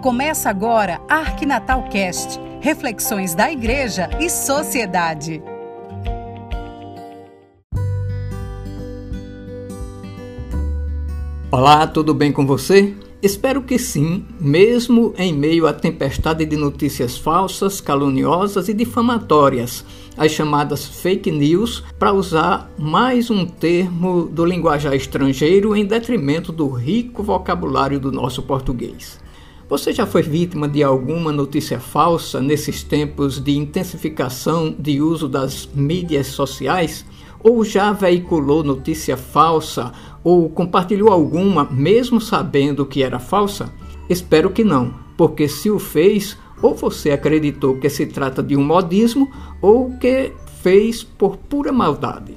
Começa agora Arquinatal Cast, reflexões da igreja e sociedade. Olá, tudo bem com você? Espero que sim, mesmo em meio à tempestade de notícias falsas, caluniosas e difamatórias, as chamadas fake news, para usar mais um termo do linguajar estrangeiro em detrimento do rico vocabulário do nosso português. Você já foi vítima de alguma notícia falsa nesses tempos de intensificação de uso das mídias sociais? Ou já veiculou notícia falsa ou compartilhou alguma mesmo sabendo que era falsa? Espero que não, porque se o fez, ou você acreditou que se trata de um modismo ou que fez por pura maldade.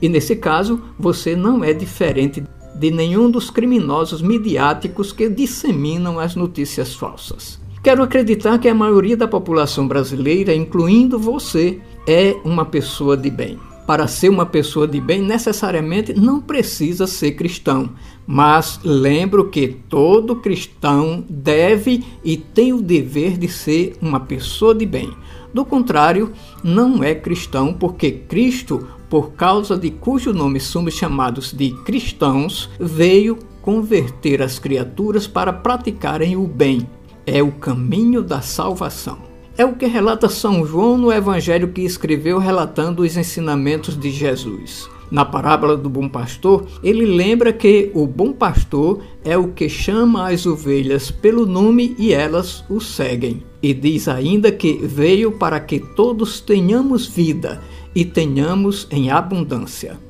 E nesse caso, você não é diferente de nenhum dos criminosos midiáticos que disseminam as notícias falsas. Quero acreditar que a maioria da população brasileira, incluindo você, é uma pessoa de bem. Para ser uma pessoa de bem, necessariamente não precisa ser cristão, mas lembro que todo cristão deve e tem o dever de ser uma pessoa de bem. Do contrário, não é cristão, porque Cristo por causa de cujo nome somos chamados de cristãos, veio converter as criaturas para praticarem o bem. É o caminho da salvação. É o que relata São João no evangelho que escreveu relatando os ensinamentos de Jesus. Na parábola do bom pastor, ele lembra que o bom pastor é o que chama as ovelhas pelo nome e elas o seguem. E diz ainda que veio para que todos tenhamos vida e tenhamos em abundância.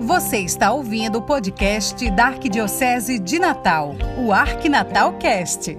Você está ouvindo o podcast da Arquidiocese de Natal, o Arquinatal Cast.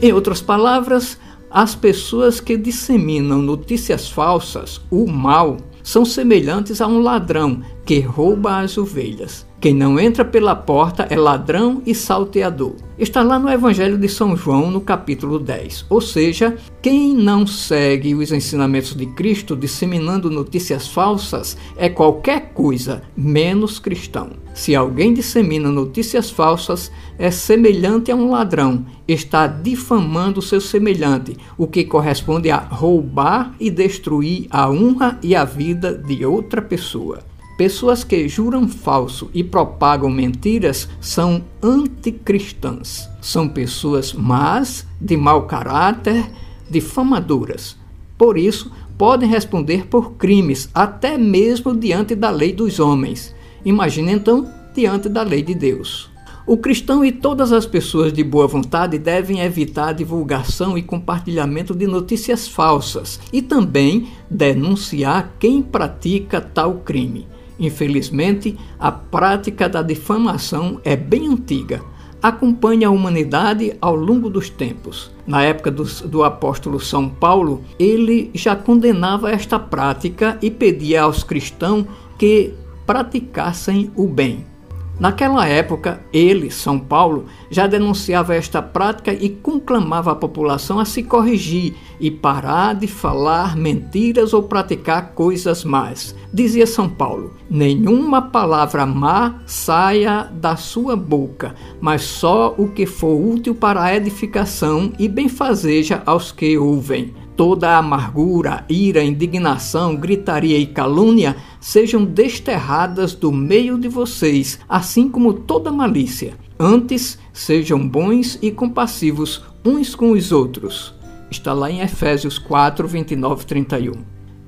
Em outras palavras, as pessoas que disseminam notícias falsas, o mal, são semelhantes a um ladrão que rouba as ovelhas. Quem não entra pela porta é ladrão e salteador. Está lá no Evangelho de São João, no capítulo 10. Ou seja, quem não segue os ensinamentos de Cristo disseminando notícias falsas é qualquer coisa menos cristão. Se alguém dissemina notícias falsas, é semelhante a um ladrão, está difamando seu semelhante, o que corresponde a roubar e destruir a honra e a vida de outra pessoa. Pessoas que juram falso e propagam mentiras são anticristãs. São pessoas más, de mau caráter, difamadoras. Por isso, podem responder por crimes, até mesmo diante da lei dos homens. Imagine então diante da lei de Deus. O cristão e todas as pessoas de boa vontade devem evitar a divulgação e compartilhamento de notícias falsas e também denunciar quem pratica tal crime. Infelizmente, a prática da difamação é bem antiga. Acompanha a humanidade ao longo dos tempos. Na época do, do apóstolo São Paulo, ele já condenava esta prática e pedia aos cristãos que praticassem o bem. Naquela época, ele, São Paulo, já denunciava esta prática e conclamava a população a se corrigir e parar de falar mentiras ou praticar coisas más. Dizia São Paulo: Nenhuma palavra má saia da sua boca, mas só o que for útil para a edificação e benfazeja aos que ouvem toda amargura, ira, indignação, gritaria e calúnia sejam desterradas do meio de vocês, assim como toda malícia. Antes, sejam bons e compassivos uns com os outros. Está lá em Efésios 4, 29 31.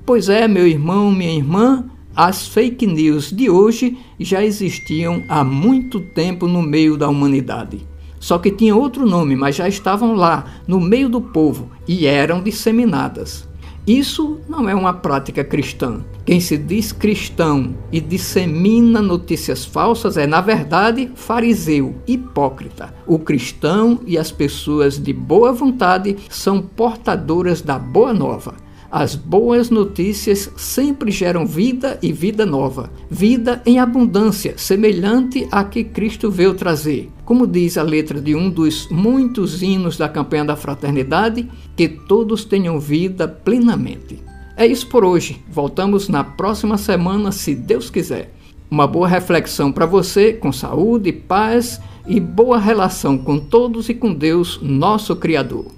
Pois é, meu irmão, minha irmã, as fake news de hoje já existiam há muito tempo no meio da humanidade. Só que tinha outro nome, mas já estavam lá, no meio do povo, e eram disseminadas. Isso não é uma prática cristã. Quem se diz cristão e dissemina notícias falsas é, na verdade, fariseu, hipócrita. O cristão e as pessoas de boa vontade são portadoras da boa nova. As boas notícias sempre geram vida e vida nova, vida em abundância, semelhante a que Cristo veio trazer. Como diz a letra de um dos muitos hinos da campanha da fraternidade, que todos tenham vida plenamente. É isso por hoje. Voltamos na próxima semana, se Deus quiser. Uma boa reflexão para você, com saúde, paz e boa relação com todos e com Deus, nosso Criador.